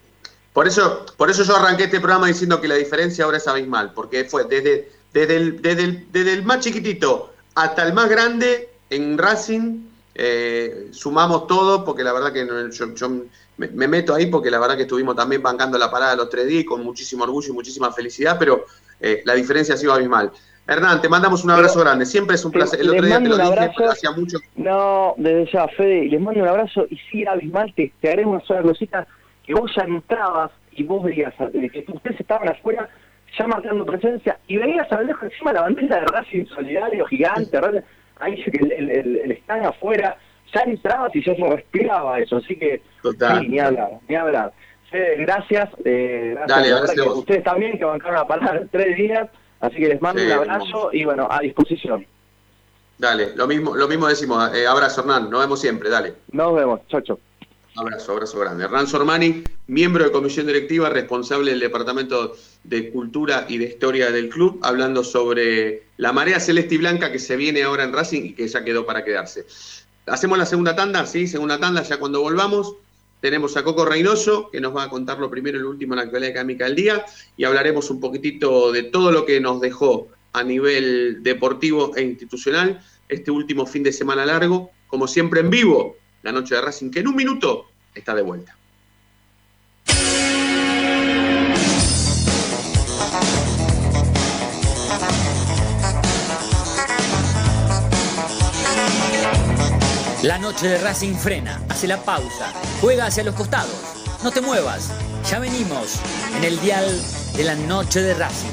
Por eso, por eso yo arranqué este programa diciendo que la diferencia ahora es abismal, porque fue desde, desde, el, desde, el, desde el más chiquitito hasta el más grande en Racing, eh, sumamos todo, porque la verdad que yo, me, meto ahí, porque la verdad que estuvimos también bancando la parada los tres días con muchísimo orgullo y muchísima felicidad, pero eh, la diferencia ha sido abismal. Hernán, te mandamos un abrazo grande. Siempre es un placer. El otro día te lo dije, hacía mucho. No, desde ya, Fede, les mando un abrazo y sí, abismal, te, te haré una sola cosita, que vos ya entrabas y vos veías que ustedes estaban afuera ya marcando presencia y veías a lo lejos encima la bandera de Racing Solidario gigante, ahí el, el, el, stand afuera, ya entrabas y ya se respiraba eso, así que sí, ni hablar, ni hablar. Gracias, eh, gracias, Dale, ustedes también que bancaron la palabra tres días Así que les mando un abrazo y bueno, a disposición. Dale, lo mismo, lo mismo decimos. Eh, abrazo, Hernán. Nos vemos siempre, dale. Nos vemos, chau, Abrazo, abrazo grande. Hernán Sormani, miembro de comisión directiva, responsable del Departamento de Cultura y de Historia del club, hablando sobre la marea celeste y blanca que se viene ahora en Racing y que ya quedó para quedarse. Hacemos la segunda tanda, sí, segunda tanda, ya cuando volvamos. Tenemos a Coco Reynoso, que nos va a contar lo primero y lo último en la actualidad académica del día, y hablaremos un poquitito de todo lo que nos dejó a nivel deportivo e institucional este último fin de semana largo, como siempre en vivo, la noche de Racing, que en un minuto está de vuelta. La noche de Racing frena, hace la pausa, juega hacia los costados. No te muevas, ya venimos en el dial de la noche de Racing.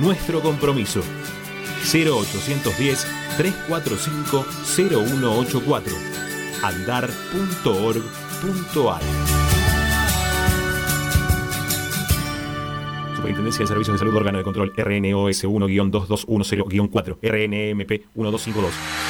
nuestro compromiso. 0810 345 0184. andar.org.ar Superintendencia de Servicios de Salud Órgano de Control RNOS 1-2210-4 RNMP 1252.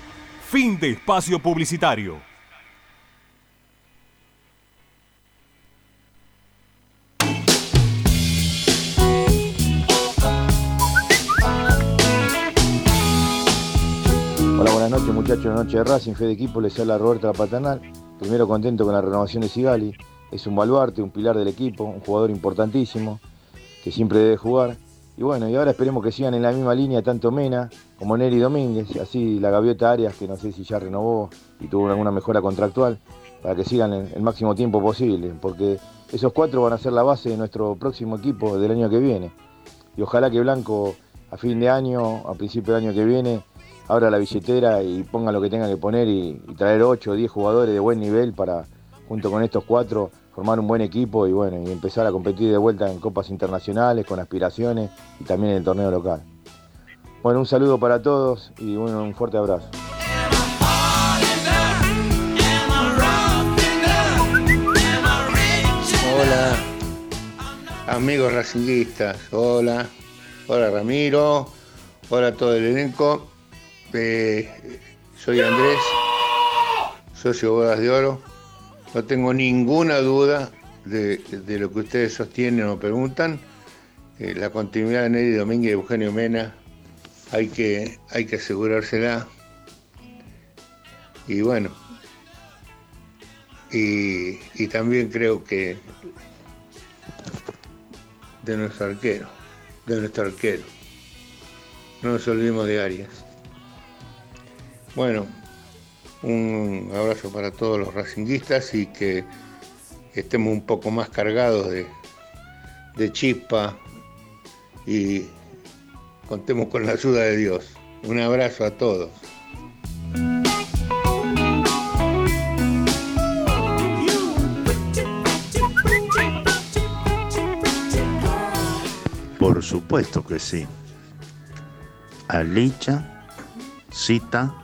Fin de espacio publicitario. Hola, buenas noches muchachos, noche de Racing, fe de equipo, les habla Roberto Paternal. Primero contento con la renovación de Sigali, es un baluarte, un pilar del equipo, un jugador importantísimo, que siempre debe jugar. Y bueno, y ahora esperemos que sigan en la misma línea tanto Mena como Neri Domínguez, así la gaviota Arias, que no sé si ya renovó y tuvo alguna mejora contractual, para que sigan el máximo tiempo posible, porque esos cuatro van a ser la base de nuestro próximo equipo del año que viene. Y ojalá que Blanco a fin de año, a principio del año que viene, abra la billetera y ponga lo que tenga que poner y, y traer 8 o 10 jugadores de buen nivel para, junto con estos cuatro, formar un buen equipo y bueno, y empezar a competir de vuelta en copas internacionales con aspiraciones y también en el torneo local. Bueno, un saludo para todos y bueno, un fuerte abrazo. Hola, amigos racinguistas, hola, hola Ramiro, hola todo el elenco. Eh, soy Andrés, socio Bodas de Oro. No tengo ninguna duda de, lo que ustedes sostienen o preguntan. Eh, la continuidad de Nelly Domínguez y Eugenio Mena hay que, hay que asegurársela. Y bueno, y, y también creo que de nuestro arquero, de nuestro arquero. No nos olvidemos de Arias. Bueno, un abrazo para todos los racinguistas y que estemos un poco más cargados de, de chispa y contemos con la ayuda de Dios. Un abrazo a todos. Por supuesto que sí. Alicha, Cita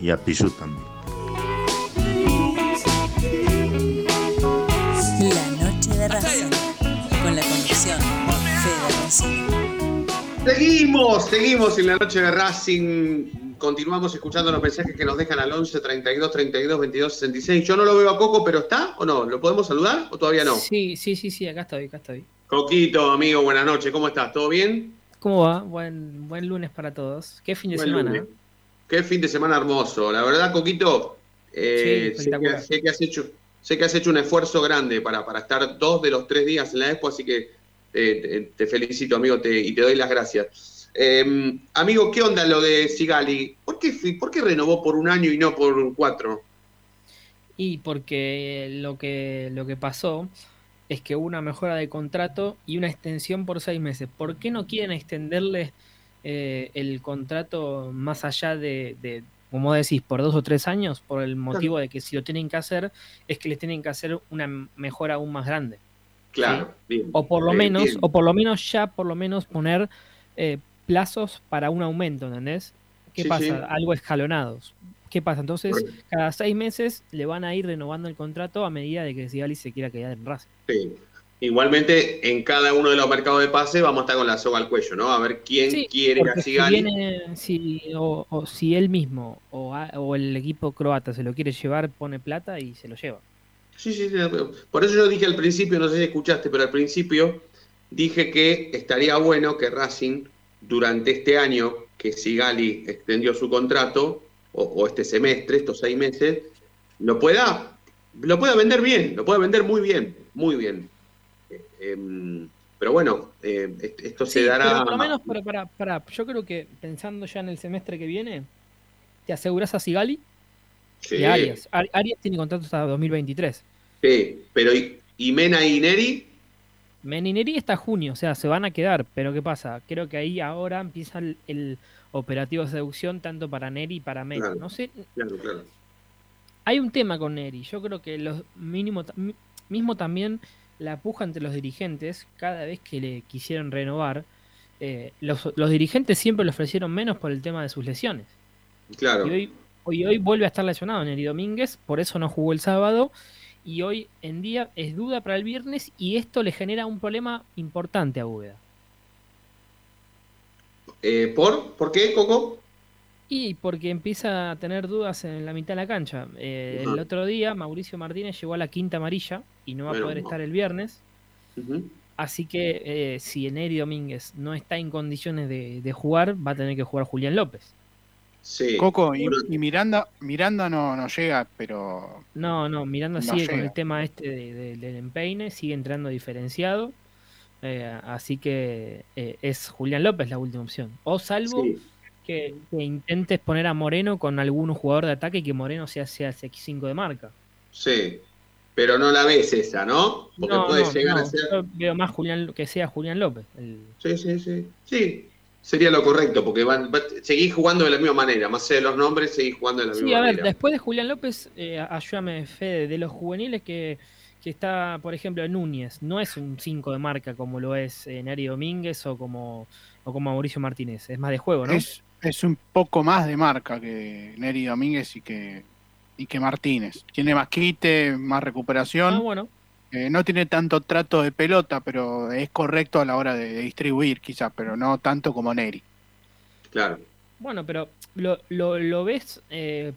y a Pichu también. La noche de Racing, con la conducción Fede. Seguimos, seguimos en la noche de Racing. Continuamos escuchando los mensajes que nos dejan al 11 32 32 22 66. Yo no lo veo a Coco, pero ¿está o no? ¿Lo podemos saludar o todavía no? Sí, sí, sí, sí, acá estoy, acá estoy. Coquito, amigo, buenas noches. ¿Cómo estás? ¿Todo bien? ¿Cómo va? Buen, buen lunes para todos. ¿Qué fin de Buen semana? lunes. Qué fin de semana hermoso. La verdad, Coquito, eh, Sí, sé, que, espectacular. sé que has hecho, sé que has hecho un esfuerzo grande para, para estar dos de los tres días en la Expo, así que eh, te, felicito, amigo, te- y te doy las gracias. Eh, amigo, ¿qué onda lo de Sigali? ¿Por qué, ¿Por qué renovó por un año y no por cuatro? Y porque lo que, lo que pasó es que hubo una mejora de contrato y una extensión por seis meses. ¿Por qué no quieren extenderle eh, el contrato más allá de, de, como decís, por dos o tres años? Por el motivo de que si lo tienen que hacer, es que les tienen que hacer una mejora aún más grande. Claro, bien. O por lo Eh, menos, bien. o por lo menos ya por lo menos poner eh, plazos para un aumento, ¿entendés? ¿Qué Sí, pasa? sí. Algo escalonados. ¿Qué pasa? Entonces, cada seis meses le van a ir renovando el contrato a medida de que Sigali se quiera quedar en Racing. Sí. Igualmente, en cada uno de los mercados de pase vamos a estar con la soga al cuello, ¿no? A ver quién Sí, quiere a si, viene- si, o, o si él mismo o, a- o el equipo croata se lo quiere llevar, pone plata y se lo lleva. Sí, sí, sí. Por eso yo dije al principio, no sé si escuchaste, pero al principio dije que estaría bueno que Racing, durante este año que Sigali extendió su contrato, o, o este semestre, estos seis meses, lo pueda, lo pueda vender bien, lo pueda vender muy bien, muy bien. Eh, em, pero bueno, eh, est- esto se dará. pero por lo menos, para, para, yo creo que pensando ya en el semestre que viene, te aseguras a Sigali Sí. y a Arias. Ar- Arias tiene contrato hasta 2023. Sí, pero ¿y, y Mena y Neri? Menineri está junio, o sea, se van a quedar, pero ¿qué pasa? Creo que ahí ahora empieza el, el operativo de seducción tanto para Neri y para Mena. Claro. No sé, Claro, claro. hay un tema con Neri. Yo creo que los mínimo, mismo también la puja entre los dirigentes cada vez que le quisieron renovar eh, los, los, dirigentes siempre le ofrecieron menos por el tema de sus lesiones. Claro. Y hoy, hoy, hoy vuelve a estar lesionado Neri Domínguez, por eso no jugó el sábado. Y hoy en día es duda para el viernes y esto le genera un problema importante a Úbeda. Eh, ¿Por? ¿Por qué, Coco? Y porque empieza a tener dudas en la mitad de la cancha. Eh, el otro día Mauricio Martínez llegó a la quinta amarilla y no va a poder estar el viernes. Así que eh, si Eneri Domínguez no está en condiciones de, jugar, va a tener que jugar Julián López. Sí. Coco, y, Miranda, Miranda no, no llega, pero. No, no, Miranda sigue con el tema este del empeine, sigue entrando diferenciado. Eh, así que es Julián López la última opción. O salvo que, intentes poner a Moreno con algún jugador de ataque y que Moreno sea, sea X5 de marca. Sí, pero no la ves esa, ¿no? Porque puede llegar a ser. Yo veo más Julián, que sea Julián López. Sí, sí, sí. Sí, sería lo correcto, porque van, seguís jugando de la misma manera, más allá de los nombres, seguís jugando de la misma manera. Sí, a ver, después de Julián López, eh, ayúdame, Fede, de los juveniles que, que está, por ejemplo, Núñez, no es un 5 de marca como lo es eh, Neri Domínguez o como, o como Mauricio Martínez, es más de juego, ¿no? es un poco más de marca que Neri Domínguez y que, y que Martínez. Tiene más quite, más recuperación. Ah, bueno. Eh, no tiene tanto trato de pelota, pero es correcto a la hora de, distribuir, quizás, pero no tanto como Neri. Claro. Bueno, pero ¿lo, lo, ves eh,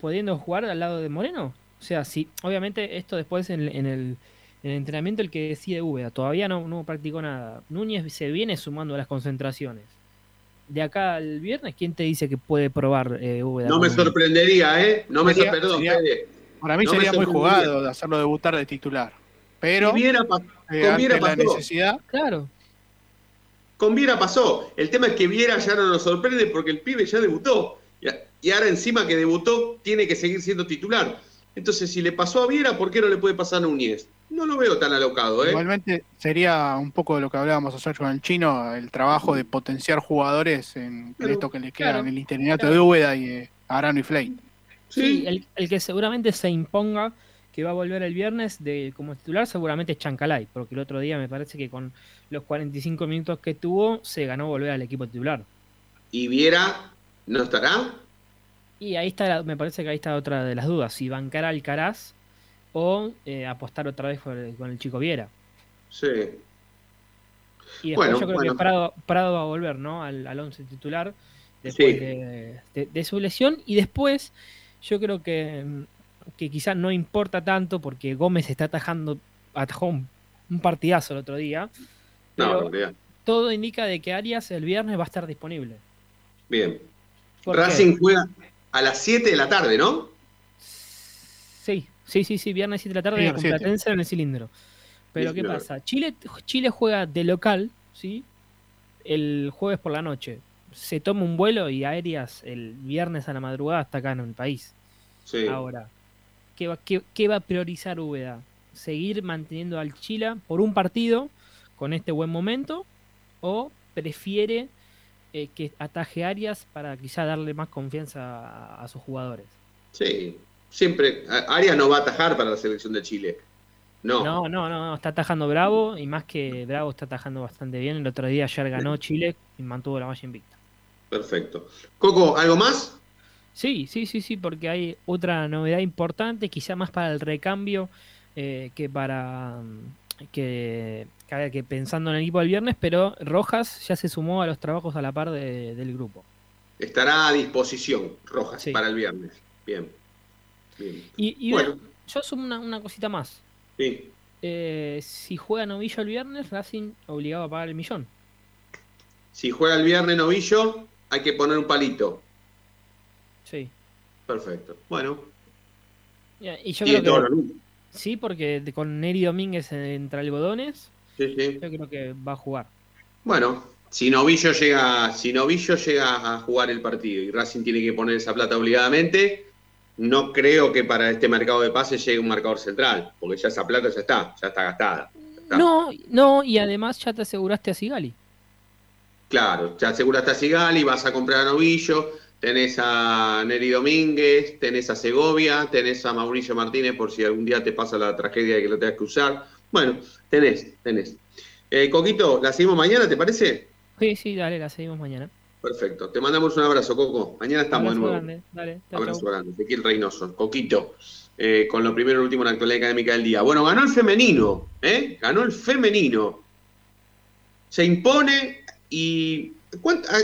pudiendo jugar al lado de Moreno? O sea, sí, obviamente esto después en, el, en el, entrenamiento el que decide Úbeda, todavía no, no practicó nada. Núñez se viene sumando a las concentraciones de acá al viernes, ¿quién te dice que puede probar eh, No me sorprendería, ¿eh? No me sorprendería. Para mí sería muy jugado de hacerlo debutar de titular. Pero con Viera eh, la necesidad. Claro. Con Viera pasó. El tema es que Viera ya no nos sorprende porque el pibe ya debutó. Y ahora encima que debutó, tiene que seguir siendo titular. Entonces, si le pasó a Viera, ¿por qué no le puede pasar a Núñez? No lo veo tan alocado, ¿eh? Igualmente sería un poco de lo que hablábamos ayer con el chino, el trabajo de potenciar jugadores en esto que le queda en el interinato de Úbeda y eh, Arano y Flay. Sí, el, que seguramente se imponga que va a volver el viernes de como titular seguramente es Chancalay, porque el otro día me parece que con los 45 minutos que tuvo se ganó volver al equipo titular. ¿Y Viera no estará? Y ahí está, me parece que ahí está otra de las dudas, si bancar Alcaraz o eh, apostar otra vez con el, chico Viera. Sí. Y después yo creo que Prado, va a volver, ¿no? Al, al once titular después de, su lesión. Y después yo creo que, que quizás no importa tanto porque Gómez está atajando, atajó un, partidazo el otro día. Pero todo indica de que Arias el viernes va a estar disponible. Bien. Racing juega a las 7 de la tarde, ¿no? Sí, Sí, sí, sí, viernes 7 de la tarde con Platense en el cilindro. Pero ¿qué pasa? Chile, Chile juega de local, ¿sí? El jueves por la noche. Se toma un vuelo y aéreas el viernes a la madrugada hasta acá en el país. Sí. Ahora, ¿qué va, qué, va a priorizar Úbeda? ¿Seguir manteniendo al Chile por un partido con este buen momento? ¿O prefiere eh, que ataje Arias para quizá darle más confianza a sus jugadores? Sí, siempre, Arias no va a atajar para la selección de Chile. No. No, no, no, está atajando Bravo y más que Bravo está atajando bastante bien. El otro día ayer ganó Chile y mantuvo la malla invicta. Perfecto. Coco, ¿algo más? Sí, sí, sí, sí, porque hay otra novedad importante, quizá más para el recambio eh, que para que, que pensando en el equipo del viernes, pero Rojas ya se sumó a los trabajos a la par del grupo. Estará a disposición Rojas para el viernes. Bien. Y, bueno. yo asumo una, cosita más. Sí. Eh, si juega Novillo el viernes, Racing obligado a pagar el millón. Si juega el viernes Novillo, hay que poner un palito. Sí. Perfecto. Bueno. y yo creo que, sí, porque con Neri Domínguez entre algodones, sí, sí. yo creo que va a jugar. Bueno, si Novillo llega, si Novillo llega a jugar el partido y Racing tiene que poner esa plata obligadamente, no creo que para este mercado de pases llegue un marcador central, porque ya esa plata ya está, ya está gastada. No, no, y además ya te aseguraste a Sigali. Claro, ya aseguraste a Sigali, vas a comprar a Novillo, Tenés a Neri Domínguez, tenés a Segovia, tenés a Mauricio Martínez por si algún día te pasa la tragedia de que lo tengas que usar. Bueno, tenés, tenés. Eh, Coquito, ¿la seguimos mañana, te parece? Sí, sí, dale, la seguimos mañana. Perfecto. Te mandamos un abrazo, Coco. Mañana estamos de nuevo. Grande. Dale, chau, abrazo chau. grande. Ezequiel Reynoso, Coquito, eh, con lo primero y último en la actualidad académica del día. Bueno, ganó el femenino, ¿eh? Ganó el femenino. Se impone y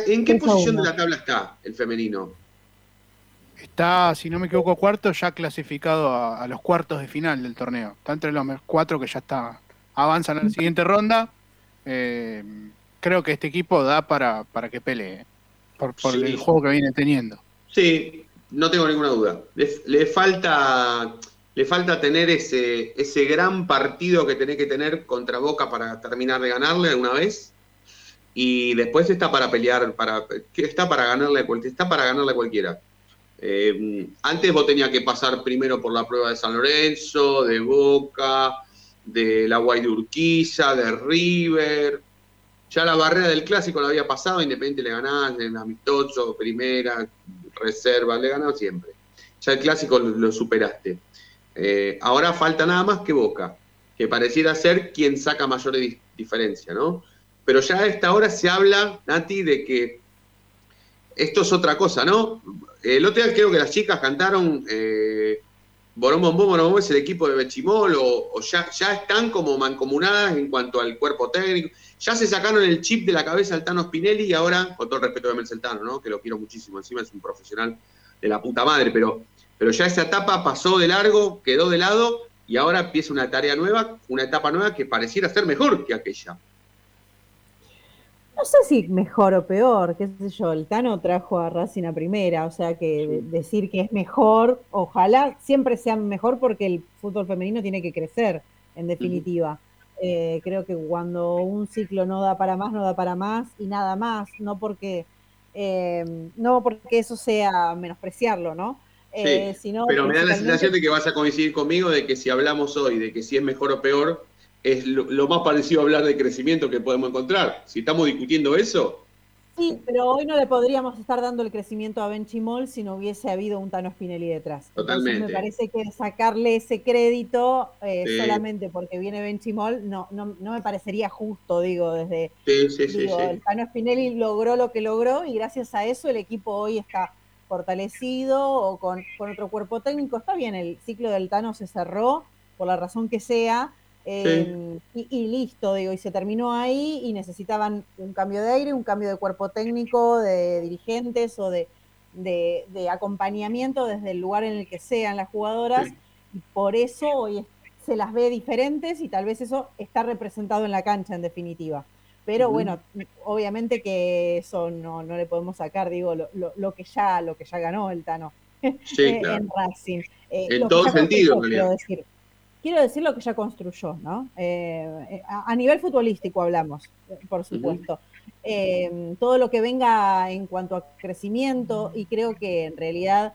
¿En qué posición de la tabla está el femenino? Está, si no me equivoco, cuarto, ya clasificado a, los cuartos de final del torneo. Está entre los cuatro que ya está avanzan a la siguiente ronda. Eh, creo que este equipo da para, para que pelee, eh, por, sí. el juego que viene teniendo. Sí, no tengo ninguna duda. Le, falta, le falta tener ese, ese gran partido que tenés que tener contra Boca para terminar de ganarle alguna vez y después está para pelear, para, está para ganarle, está para ganarle a cualquiera. Eh, antes vos tenías que pasar primero por la prueba de San Lorenzo, de Boca, de la Guay de de River. Ya la barrera del clásico la había pasado, Independiente le ganaba en amistoso, primera, reserva, le ganaba siempre. Ya el clásico lo, superaste. Eh, ahora falta nada más que Boca, que pareciera ser quien saca mayores di diferencia, ¿no? Pero ya a esta hora se habla, Nati, de que esto es otra cosa, ¿no? El otro día creo que las chicas cantaron eh, Borón Bombón, es el equipo de Bechimol, o, ya, ya están como mancomunadas en cuanto al cuerpo técnico. Ya se sacaron el chip de la cabeza al Tano Spinelli y ahora, con todo el respeto de Mercel Tano, ¿no? que lo quiero muchísimo, encima es un profesional de la puta madre, pero, pero ya esa etapa pasó de largo, quedó de lado y ahora empieza una tarea nueva, una etapa nueva que pareciera ser mejor que aquella no sé si mejor o peor, qué sé yo, el Tano trajo a Racing a primera, o sea que decir que es mejor, ojalá siempre sea mejor porque el fútbol femenino tiene que crecer, en definitiva. Eh, creo que cuando un ciclo no da para más, no da para más y nada más, no porque, eh, no porque eso sea menospreciarlo, ¿no? Eh, sí, sino pero me da la sensación de que vas a coincidir conmigo de que si hablamos hoy de que si es mejor o peor, es lo, más parecido a hablar de crecimiento que podemos encontrar. Si estamos discutiendo eso. Sí, pero hoy no le podríamos estar dando el crecimiento a Benchimol si no hubiese habido un Tano Spinelli detrás. Totalmente. Entonces me parece que sacarle ese crédito eh, solamente porque viene Benchimol no, no, no, me parecería justo, digo, desde. Sí, sí, digo, el Tano Spinelli logró lo que logró y gracias a eso el equipo hoy está fortalecido o con, con otro cuerpo técnico. Está bien, el ciclo del Tano se cerró por la razón que sea, Em, y, listo, digo, y se terminó ahí y necesitaban un cambio de aire, un cambio de cuerpo técnico, de dirigentes o de, de, acompañamiento desde el lugar en el que sean las jugadoras. Y por eso hoy se las ve diferentes y tal vez eso está representado en la cancha en definitiva. Pero bueno, obviamente que eso no, no le podemos sacar, digo, lo, lo, lo, que ya, lo que ya ganó el Tano en Racing. Eh, en todo sentido, decir quiero decir lo que ya construyó, ¿no? Eh, eh, a, nivel futbolístico hablamos, eh, por supuesto. Todo lo que venga en cuanto a crecimiento y creo que en realidad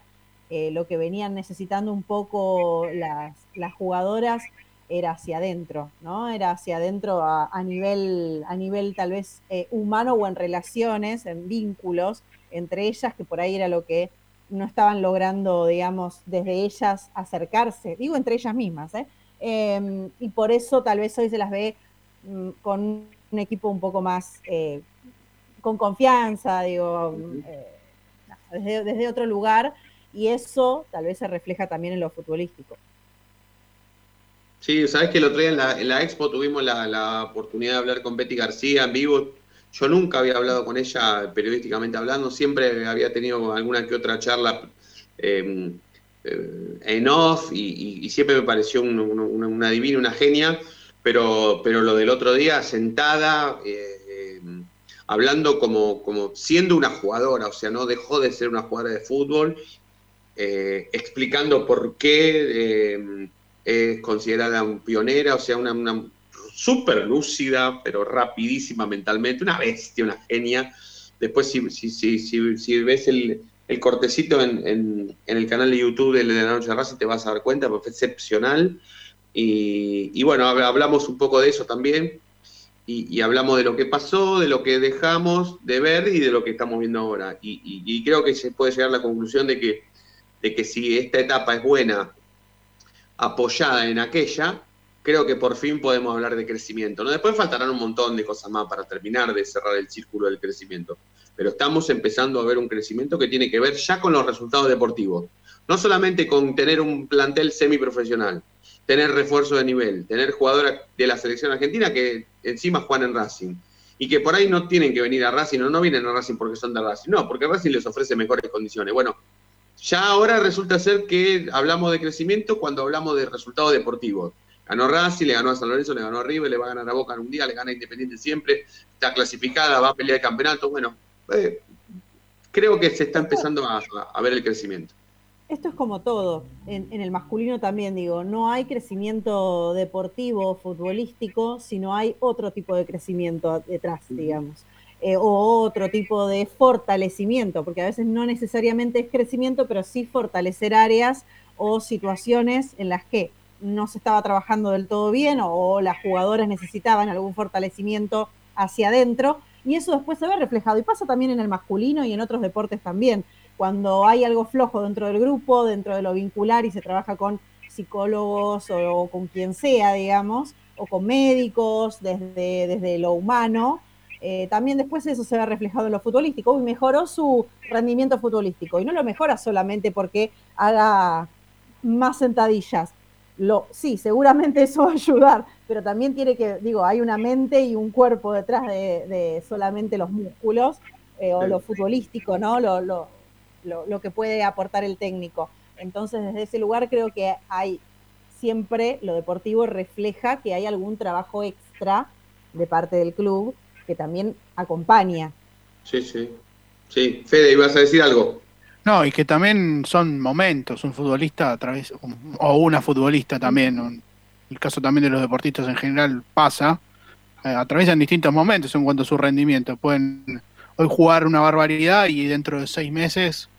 eh, lo que venían necesitando un poco las, jugadoras era hacia adentro, ¿no? Era hacia adentro a, a nivel, a nivel tal vez humano o en relaciones, en vínculos entre ellas, que por ahí era lo que no estaban logrando, digamos, desde ellas acercarse, digo entre ellas mismas, ¿eh? em, y por eso tal vez hoy se las ve mm, con un equipo un poco más eh, con confianza, digo, eh, desde, otro lugar, y eso tal vez se refleja también en lo futbolístico. Sí, sabes que el otro día en la, expo tuvimos la, la oportunidad de hablar con Betty García en vivo, yo nunca había hablado con ella periodísticamente hablando, siempre había tenido alguna que otra charla em, eh, en off y, siempre me pareció un, un, una, divina, una genia, pero, pero lo del otro día, sentada, em, hablando como, como siendo una jugadora, o sea, no dejó de ser una jugadora de fútbol, eh, explicando por qué em, es considerada un pionera, o sea, una súper lúcida, pero rapidísima mentalmente, una bestia, una genia. Después, si, si, si, si ves el, el cortecito en, en, el canal de YouTube de La Noche de Racing, te vas a dar cuenta, porque fue excepcional. Y, y bueno, hablamos un poco de eso también. Y, hablamos de lo que pasó, de lo que dejamos de ver y de lo que estamos viendo ahora. Y, y creo que se puede llegar a la conclusión de que, de que si esta etapa es buena, apoyada en aquella, creo que por fin podemos hablar de crecimiento. ¿no? Después faltarán un montón de cosas más para terminar de cerrar el círculo del crecimiento. Pero estamos empezando a ver un crecimiento que tiene que ver ya con los resultados deportivos. No solamente con tener un plantel semiprofesional, tener refuerzo de nivel, tener jugadores de la selección argentina que encima juegan en Racing y que por ahí no tienen que venir a Racing o no vienen a Racing porque son de Racing, no, porque Racing les ofrece mejores condiciones. Bueno, ya ahora resulta ser que hablamos de crecimiento cuando hablamos de resultados deportivos. Ganó Racing, le ganó a San Lorenzo, le ganó a River, le va a ganar a Boca en un día, le gana a Independiente siempre, está clasificada, va a pelear el campeonato. Bueno, eh, creo que se está empezando a ver el crecimiento esto es como todo, en, el masculino también digo, no hay crecimiento deportivo, futbolístico, sino hay otro tipo de crecimiento detrás, digamos, eh, o otro tipo de fortalecimiento, porque a veces no necesariamente es crecimiento, pero sí fortalecer áreas o situaciones en las que no se estaba trabajando del todo bien o, las jugadoras necesitaban algún fortalecimiento hacia adentro, y eso después se ve reflejado, y pasa también en el masculino y en otros deportes también cuando hay algo flojo dentro del grupo, dentro de lo vincular y se trabaja con psicólogos o, con quien sea, digamos, o con médicos desde, desde lo humano, eh, también después eso se ve reflejado en lo futbolístico. y mejoró su rendimiento futbolístico. Y no lo mejora solamente porque haga más sentadillas. Lo, sí, seguramente eso va a ayudar, pero también tiene que, digo, hay una mente y un cuerpo detrás de, solamente los músculos eh, o lo futbolístico, ¿no? Lo, lo, lo, que puede aportar el técnico. Entonces, desde ese lugar creo que hay siempre lo deportivo refleja que hay algún trabajo extra de parte del club que también acompaña. Sí, sí. Sí, Fede, ibas a decir algo. No, y que también son momentos, un futbolista a través, o una futbolista también, el caso también de los deportistas en general pasa, eh, atraviesan distintos momentos en cuanto a su rendimiento. Pueden hoy jugar una barbaridad y dentro de seis meses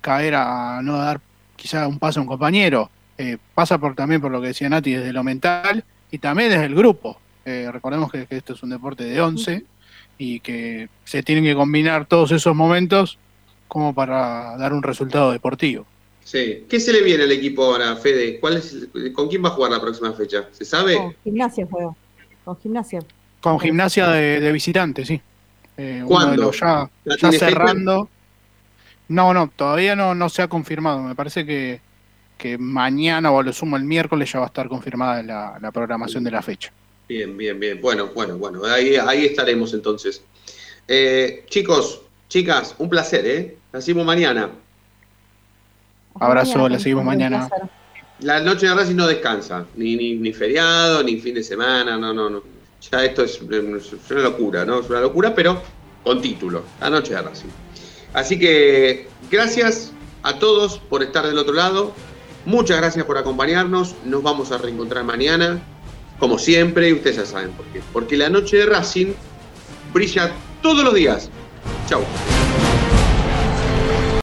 caer a no dar quizá un paso a un compañero. Eh, pasa por, también por lo que decía Nati, desde lo mental y también desde el grupo. Eh, recordemos que, esto es un deporte de 11 y que se tienen que combinar todos esos momentos como para dar un resultado deportivo. Sí. ¿Qué se le viene al equipo ahora, Fede? ¿Cuál es, ¿Con quién va a jugar la próxima fecha? ¿Se sabe? Con gimnasia juego. Con gimnasia. Con gimnasia de, de visitante, sí. Eh, ¿Cuándo? ya, ya cerrando. No, no, todavía no, no se ha confirmado. Me parece que, mañana o a lo sumo el miércoles ya va a estar confirmada la, programación de la fecha. Bien, bien, bien. Bueno, bueno, bueno. Ahí, ahí estaremos entonces. Eh, chicos, chicas, un placer, ¿eh? La seguimos mañana. Abrazo, la seguimos mañana. La noche de Racing no descansa, ni, ni, ni, feriado, ni fin de semana, no, no, no. Ya esto es, es una locura, ¿no? Es una locura, pero con título. La noche de Racing. Así que gracias a todos por estar del otro lado. Muchas gracias por acompañarnos. Nos vamos a reencontrar mañana, como siempre, y ustedes ya saben por qué. Porque la noche de Racing brilla todos los días. Chau.